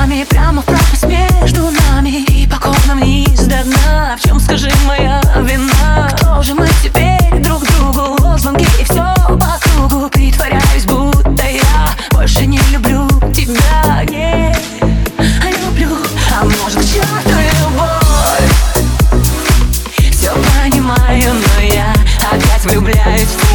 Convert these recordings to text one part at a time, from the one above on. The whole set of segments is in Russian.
глазами Прямо в пропасть между нами И по комнам вниз до дна В чем, скажи, моя вина? Кто же мы теперь друг другу? Лозунги и все по кругу Притворяюсь, будто я больше не люблю тебя Не люблю, а может, к черту любовь Все понимаю, но я опять влюбляюсь в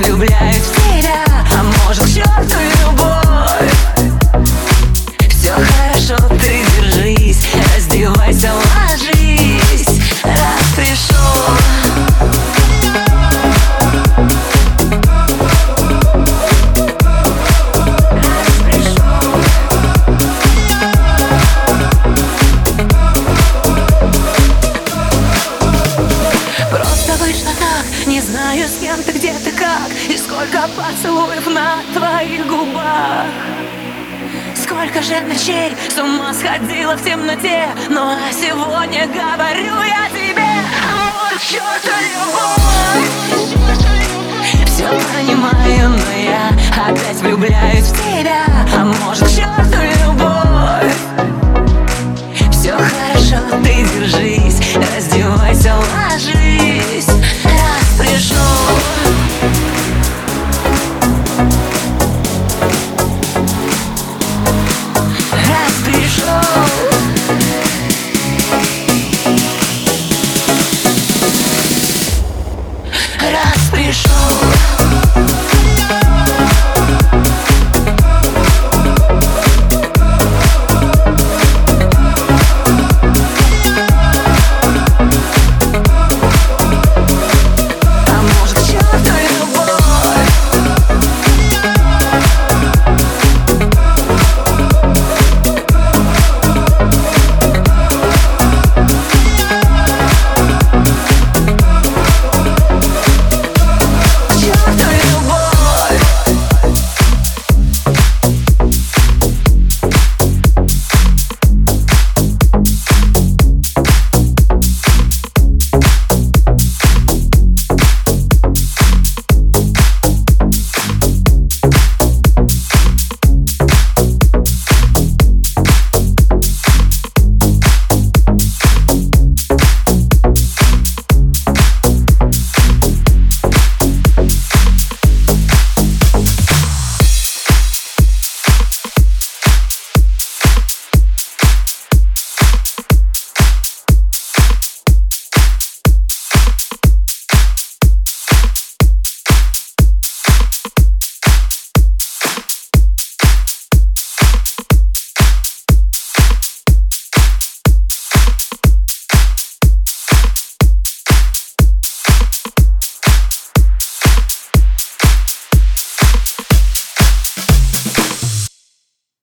влюбляюсь в тебя А может, к черту любовь все хорошо, ты поцелуев на твоих губах. Сколько же ночей с ума сходила в темноте Но сегодня говорю я тебе Вот к черту любовь. Все понимаю, но я опять влюбляюсь в тебя А может раз пришел